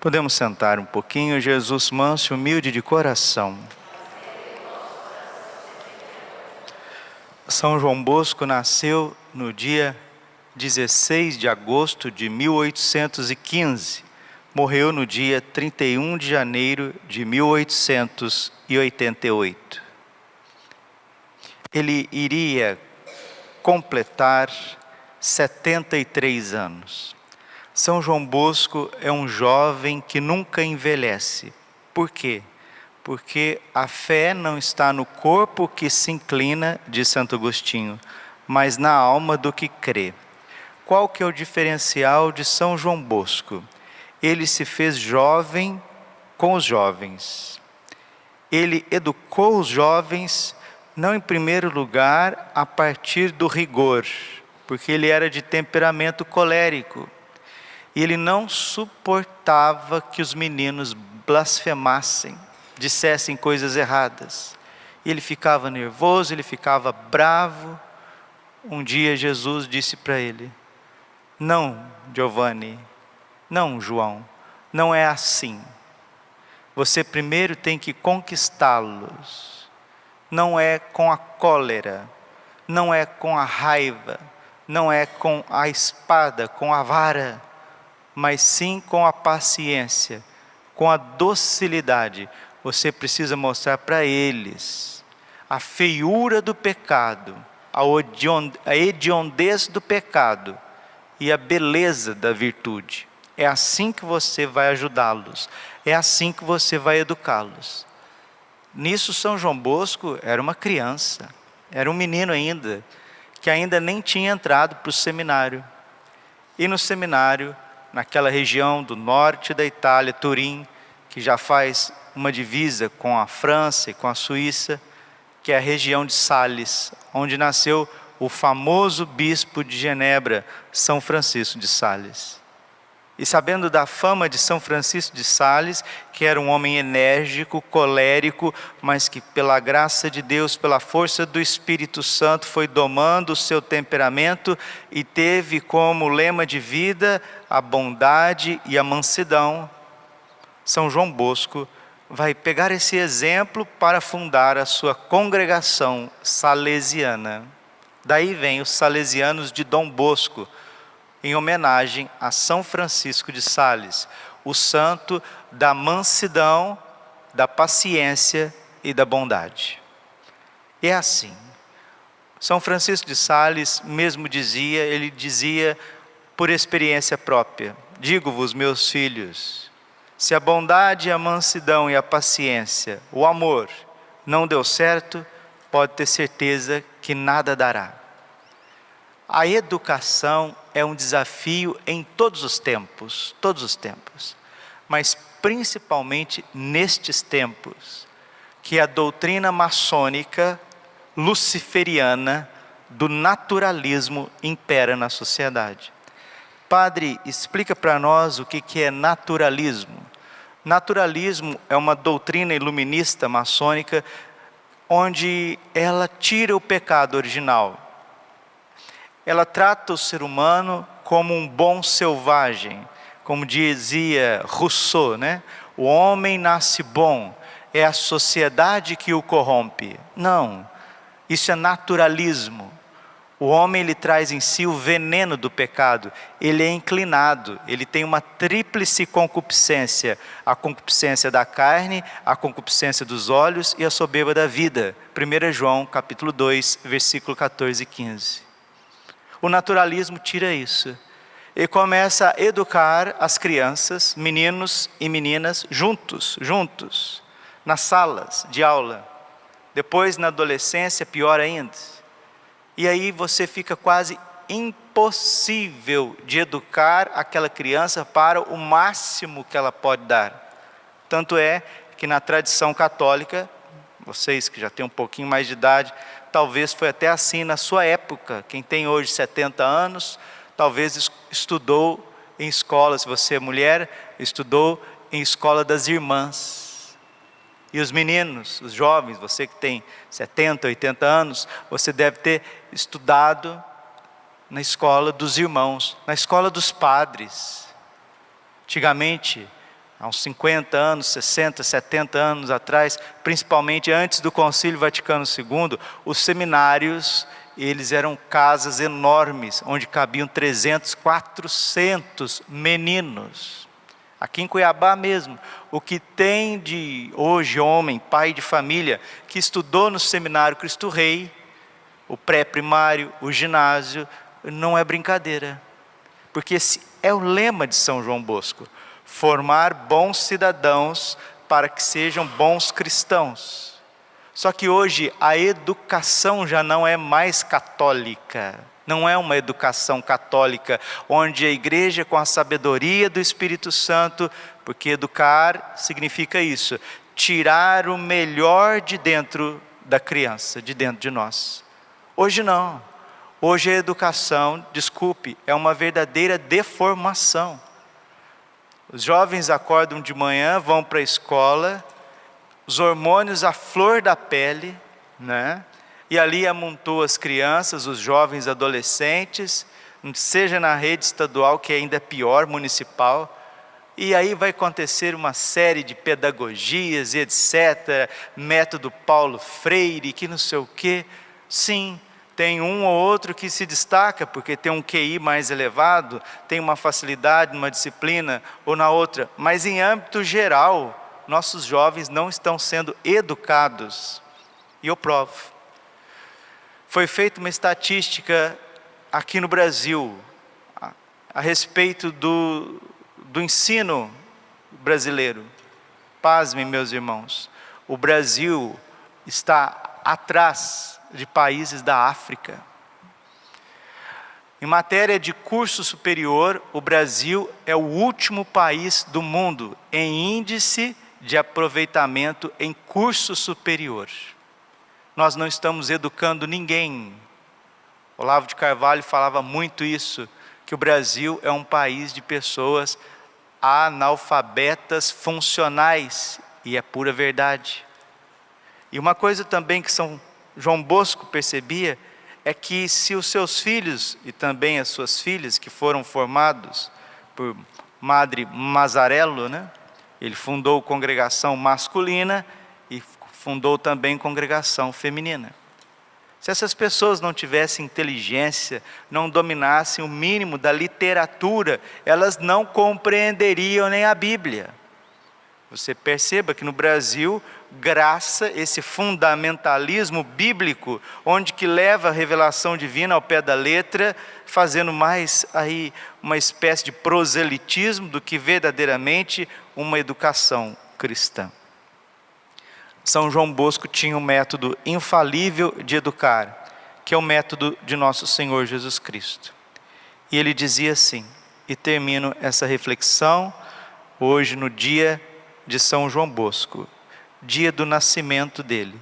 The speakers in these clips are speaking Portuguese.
Podemos sentar um pouquinho, Jesus manso e humilde de coração. São João Bosco nasceu no dia 16 de agosto de 1815. Morreu no dia 31 de janeiro de 1888. Ele iria completar 73 anos. São João Bosco é um jovem que nunca envelhece. Por quê? Porque a fé não está no corpo que se inclina, diz Santo Agostinho, mas na alma do que crê. Qual que é o diferencial de São João Bosco? Ele se fez jovem com os jovens. Ele educou os jovens, não em primeiro lugar a partir do rigor, porque ele era de temperamento colérico e ele não suportava que os meninos blasfemassem, dissessem coisas erradas. E ele ficava nervoso, ele ficava bravo. Um dia Jesus disse para ele: Não, Giovanni, não, João, não é assim. Você primeiro tem que conquistá-los. Não é com a cólera, não é com a raiva, não é com a espada, com a vara mas sim com a paciência, com a docilidade. Você precisa mostrar para eles a feiura do pecado, a hediondez do pecado e a beleza da virtude. É assim que você vai ajudá-los, é assim que você vai educá-los. Nisso, São João Bosco era uma criança, era um menino ainda, que ainda nem tinha entrado para o seminário. E no seminário, naquela região do norte da Itália, Turim, que já faz uma divisa com a França e com a Suíça, que é a região de Sales, onde nasceu o famoso bispo de Genebra, São Francisco de Sales. E sabendo da fama de São Francisco de Sales, que era um homem enérgico, colérico, mas que pela graça de Deus, pela força do Espírito Santo, foi domando o seu temperamento e teve como lema de vida a bondade e a mansidão. São João Bosco vai pegar esse exemplo para fundar a sua congregação salesiana. Daí vem os salesianos de Dom Bosco, em homenagem a São Francisco de Sales, o santo da mansidão, da paciência e da bondade. É assim. São Francisco de Sales mesmo dizia, ele dizia por experiência própria: Digo-vos, meus filhos, se a bondade, a mansidão e a paciência, o amor, não deu certo, pode ter certeza que nada dará. A educação é um desafio em todos os tempos, todos os tempos, mas principalmente nestes tempos, que a doutrina maçônica luciferiana do naturalismo impera na sociedade. Padre, explica para nós o que é naturalismo. Naturalismo é uma doutrina iluminista maçônica onde ela tira o pecado original, ela trata o ser humano como um bom selvagem, como dizia Rousseau, né? O homem nasce bom, é a sociedade que o corrompe. Não, isso é naturalismo. O homem ele traz em si o veneno do pecado. Ele é inclinado, ele tem uma tríplice concupiscência: a concupiscência da carne, a concupiscência dos olhos e a soberba da vida. 1 João, capítulo 2, versículo 14 e 15. O naturalismo tira isso e começa a educar as crianças, meninos e meninas, juntos, juntos, nas salas de aula. Depois, na adolescência, pior ainda. E aí você fica quase impossível de educar aquela criança para o máximo que ela pode dar. Tanto é que na tradição católica, vocês que já têm um pouquinho mais de idade, talvez foi até assim na sua época. Quem tem hoje 70 anos, talvez estudou em escola, se você é mulher, estudou em escola das irmãs. E os meninos, os jovens, você que tem 70, 80 anos, você deve ter estudado na escola dos irmãos, na escola dos padres. Antigamente, há uns 50 anos, 60, 70 anos atrás, principalmente antes do Concílio Vaticano II, os seminários, eles eram casas enormes, onde cabiam 300, 400 meninos. Aqui em Cuiabá mesmo, o que tem de hoje homem, pai de família, que estudou no seminário Cristo Rei, o pré-primário, o ginásio, não é brincadeira. Porque esse é o lema de São João Bosco formar bons cidadãos para que sejam bons cristãos. Só que hoje a educação já não é mais católica, não é uma educação católica, onde a igreja, com a sabedoria do Espírito Santo, porque educar significa isso, tirar o melhor de dentro da criança, de dentro de nós. Hoje não. Hoje a educação, desculpe, é uma verdadeira deformação. Os jovens acordam de manhã, vão para a escola, os hormônios à flor da pele, né? E ali amontou as crianças, os jovens adolescentes, seja na rede estadual, que ainda é pior, municipal, e aí vai acontecer uma série de pedagogias e etc., método Paulo Freire, que não sei o quê. Sim, tem um ou outro que se destaca porque tem um QI mais elevado, tem uma facilidade numa disciplina ou na outra, mas em âmbito geral, nossos jovens não estão sendo educados. E eu provo. Foi feita uma estatística aqui no Brasil a, respeito do, do ensino brasileiro. Pasmem, meus irmãos, o Brasil está atrás de países da África. Em matéria de curso superior, o Brasil é o último país do mundo em índice de aproveitamento em curso superior. Nós não estamos educando ninguém. Olavo de Carvalho falava muito isso, que o Brasil é um país de pessoas analfabetas funcionais, e é pura verdade. E uma coisa também que São João Bosco percebia é que se os seus filhos e também as suas filhas que foram formados por Madre Mazarello, né? Ele fundou congregação masculina e fundou também congregação feminina. Se essas pessoas não tivessem inteligência, não dominassem o mínimo da literatura, elas não compreenderiam nem a Bíblia. Você perceba que no Brasil graça, esse fundamentalismo bíblico, onde que leva a revelação divina ao pé da letra, fazendo mais aí uma espécie de proselitismo do que verdadeiramente uma educação cristã. São João Bosco tinha um método infalível de educar, que é o método de nosso Senhor Jesus Cristo. E ele dizia assim, e termino essa reflexão hoje no dia de São João Bosco, dia do nascimento dele.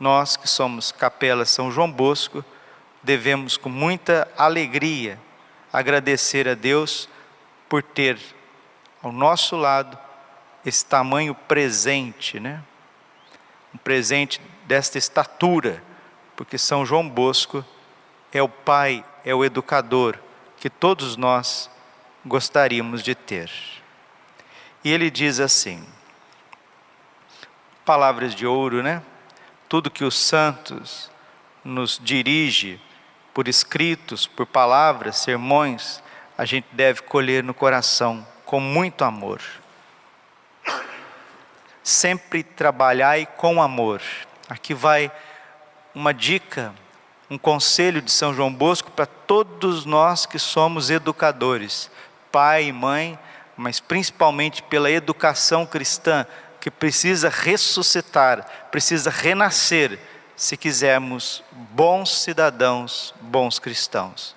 Nós que somos Capela São João Bosco, devemos com muita alegria agradecer a Deus por ter ao nosso lado esse tamanho presente, né? Um presente desta estatura, porque São João Bosco é o pai, é o educador que todos nós gostaríamos de ter. E ele diz assim: palavras de ouro, né? Tudo que os santos nos dirige por escritos, por palavras, sermões, a gente deve colher no coração com muito amor. Sempre trabalhai com amor. Aqui vai uma dica, um conselho de São João Bosco para todos nós que somos educadores, pai e mãe mas principalmente pela educação cristã, que precisa ressuscitar, precisa renascer, se quisermos bons cidadãos, bons cristãos.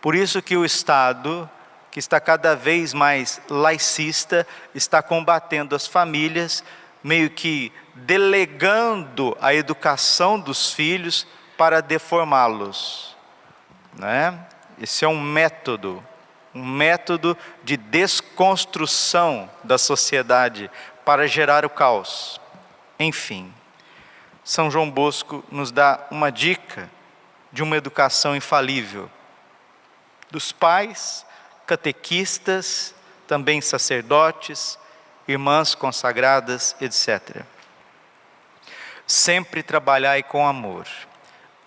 Por isso que o Estado, que está cada vez mais laicista, está combatendo as famílias, meio que delegando a educação dos filhos para deformá-los. Né? Esse é um método, um método de desconstrução da sociedade para gerar o caos. Enfim, São João Bosco nos dá uma dica de uma educação infalível dos pais, catequistas, também sacerdotes, irmãs consagradas, etc. Sempre trabalhai com amor.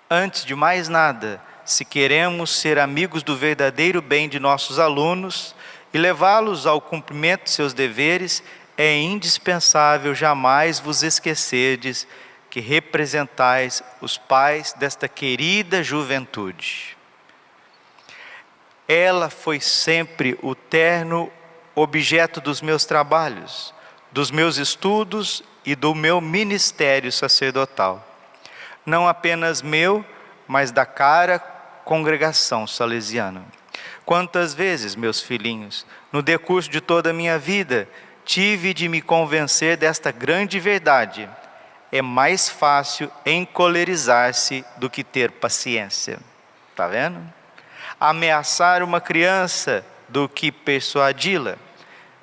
Antes de mais nada, se queremos ser amigos do verdadeiro bem de nossos alunos e levá-los ao cumprimento de seus deveres, é indispensável jamais vos esquecerdes que representais os pais desta querida juventude. Ela foi sempre o terno objeto dos meus trabalhos, dos meus estudos e do meu ministério sacerdotal. Não apenas meu, mas da cara congregação salesiana. Quantas vezes, meus filhinhos, no decurso de toda a minha vida, tive de me convencer desta grande verdade. É mais fácil encolerizar-se do que ter paciência. Está vendo? Ameaçar uma criança do que persuadi-la.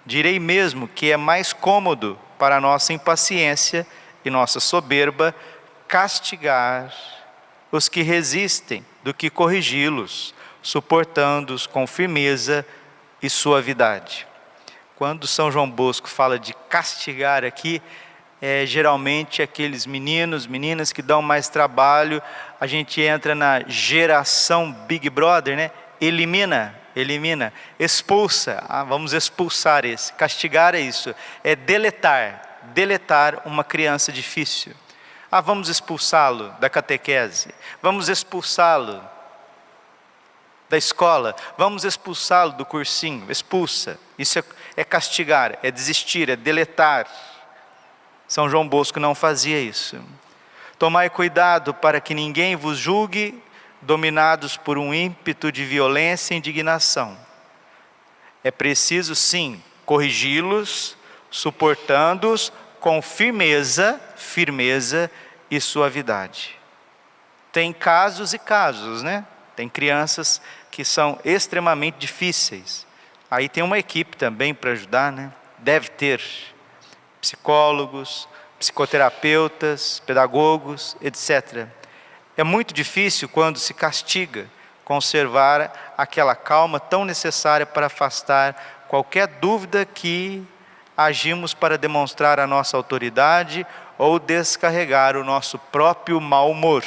Direi mesmo que é mais cômodo para nossa impaciência e nossa soberba castigar os que resistem do que corrigi-los, suportando-os com firmeza e suavidade. Quando São João Bosco fala de castigar aqui, é geralmente aqueles meninos, meninas que dão mais trabalho, a gente entra na geração Big Brother, né? Elimina, elimina, expulsa, ah, vamos expulsar esse. Castigar é isso, é deletar, deletar uma criança difícil. Ah, vamos expulsá-lo da catequese, vamos expulsá-lo da escola, vamos expulsá-lo do cursinho, expulsa. Isso é, é castigar, é desistir, é deletar. São João Bosco não fazia isso. Tomai cuidado para que ninguém vos julgue dominados por um ímpeto de violência e indignação. É preciso, sim, corrigi-los, suportando-os com firmeza, firmeza e suavidade. Tem casos e casos, né? Tem crianças que são extremamente difíceis. Aí tem uma equipe também para ajudar, né? Deve ter psicólogos, psicoterapeutas, pedagogos, etc. É muito difícil quando se castiga conservar aquela calma tão necessária para afastar qualquer dúvida que agimos para demonstrar a nossa autoridade ou descarregar o nosso próprio mau humor.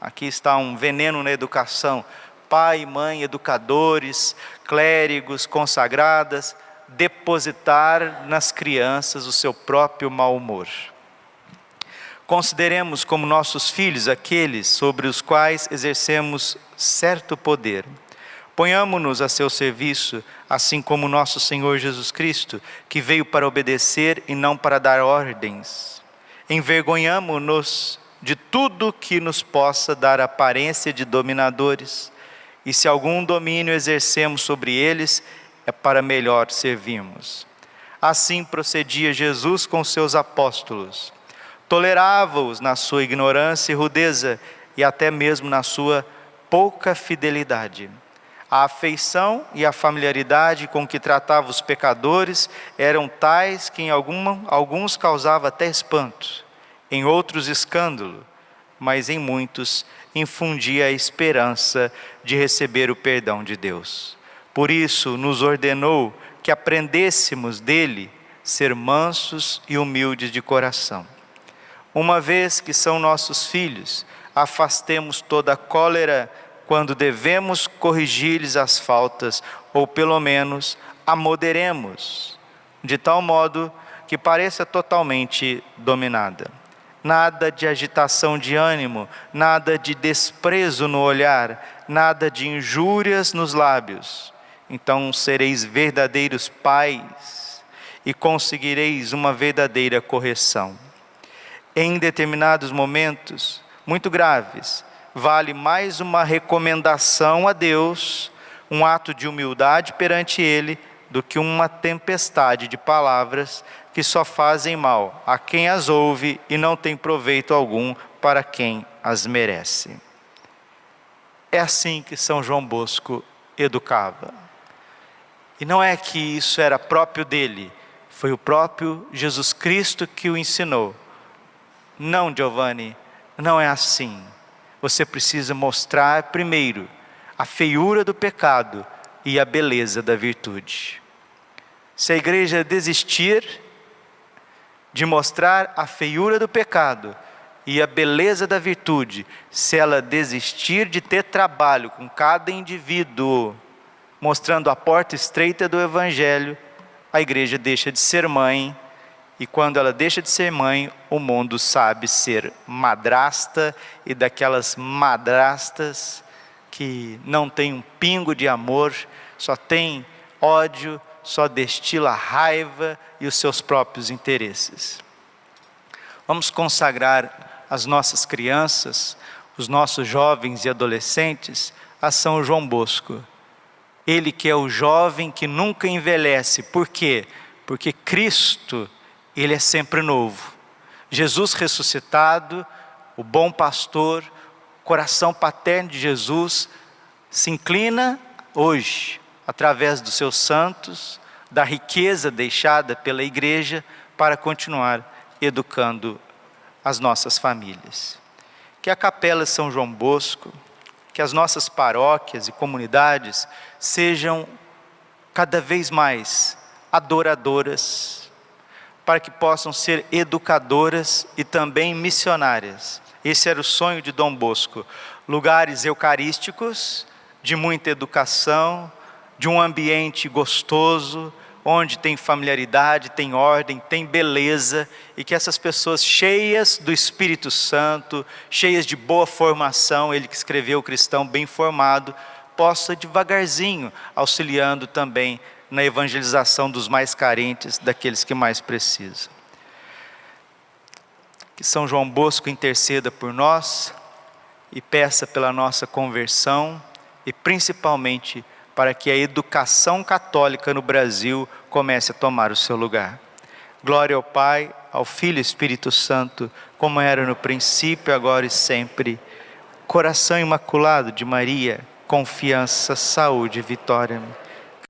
Aqui está um veneno na educação. Pai, mãe, educadores, clérigos, consagradas, depositar nas crianças o seu próprio mau humor. Consideremos como nossos filhos aqueles sobre os quais exercemos certo poder. Ponhamo-nos a seu serviço, assim como nosso Senhor Jesus Cristo, que veio para obedecer e não para dar ordens. Envergonhamo-nos de tudo que nos possa dar aparência de dominadores, e se algum domínio exercemos sobre eles, é para melhor servirmos. Assim procedia Jesus com seus apóstolos, tolerava-os na sua ignorância e rudeza, e até mesmo na sua pouca fidelidade. A afeição e a familiaridade com que tratava os pecadores eram tais que em alguma, alguns causava até espanto em outros escândalo, mas em muitos infundia a esperança de receber o perdão de Deus. Por isso, nos ordenou que aprendêssemos dele ser mansos e humildes de coração. Uma vez que são nossos filhos, afastemos toda a cólera quando devemos corrigir-lhes as faltas, ou pelo menos a moderemos, de tal modo que pareça totalmente dominada nada de agitação de ânimo, nada de desprezo no olhar, nada de injúrias nos lábios. Então sereis verdadeiros pais e conseguireis uma verdadeira correção. Em determinados momentos muito graves, vale mais uma recomendação a Deus, um ato de humildade perante Ele, do que uma tempestade de palavras que só fazem mal a quem as ouve e não tem proveito algum para quem as merece. É assim que São João Bosco educava. E não é que isso era próprio dele, foi o próprio Jesus Cristo que o ensinou. Não, Giovanni, não é assim. Você precisa mostrar primeiro a feiura do pecado e a beleza da virtude. Se a igreja desistir de mostrar a feiura do pecado e a beleza da virtude, se ela desistir de ter trabalho com cada indivíduo, mostrando a porta estreita do evangelho, a igreja deixa de ser mãe, e quando ela deixa de ser mãe, o mundo sabe ser madrasta e daquelas madrastas que não tem um pingo de amor, só tem ódio, só destila raiva e os seus próprios interesses. Vamos consagrar as nossas crianças, os nossos jovens e adolescentes a São João Bosco. Ele que é o jovem que nunca envelhece. Por quê? Porque Cristo, ele é sempre novo. Jesus ressuscitado, o bom pastor, coração paterno de Jesus, se inclina hoje através dos seus santos, da riqueza deixada pela igreja, para continuar educando as nossas famílias. Que a Capela São João Bosco, que as nossas paróquias e comunidades sejam cada vez mais adoradoras, para que possam ser educadoras e também missionárias. Esse era o sonho de Dom Bosco. Lugares eucarísticos, de muita educação, de um ambiente gostoso, onde tem familiaridade, tem ordem, tem beleza, e que essas pessoas cheias do Espírito Santo, cheias de boa formação, ele que escreveu o cristão bem formado, possa devagarzinho auxiliando também na evangelização dos mais carentes, daqueles que mais precisam. Que São João Bosco interceda por nós e peça pela nossa conversão e principalmente para que a educação católica no Brasil comece a tomar o seu lugar. Glória ao Pai, ao Filho e Espírito Santo, como era no princípio, agora e sempre. Coração imaculado de Maria, confiança, saúde e vitória.